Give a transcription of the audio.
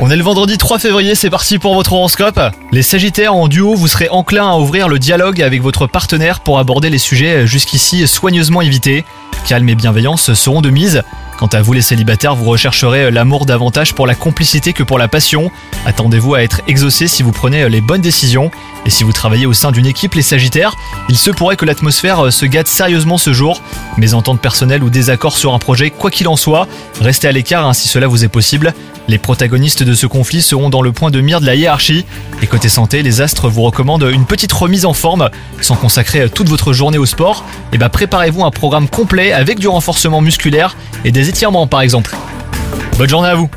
On est le vendredi 3 février, c'est parti pour votre horoscope. Les Sagittaires en duo, vous serez enclin à ouvrir le dialogue avec votre partenaire pour aborder les sujets jusqu'ici soigneusement évités. Calme et bienveillance seront de mise. Quant à vous les célibataires, vous rechercherez l'amour davantage pour la complicité que pour la passion. Attendez-vous à être exaucé si vous prenez les bonnes décisions. Et si vous travaillez au sein d'une équipe, les Sagittaires, il se pourrait que l'atmosphère se gâte sérieusement ce jour. Mésentente personnelle ou désaccord sur un projet, quoi qu'il en soit, restez à l'écart hein, si cela vous est possible. Les protagonistes de ce conflit seront dans le point de mire de la hiérarchie. Et côté santé, les astres vous recommandent une petite remise en forme. Sans consacrer toute votre journée au sport, et bah préparez-vous un programme complet avec du renforcement musculaire et des étirements par exemple. Bonne journée à vous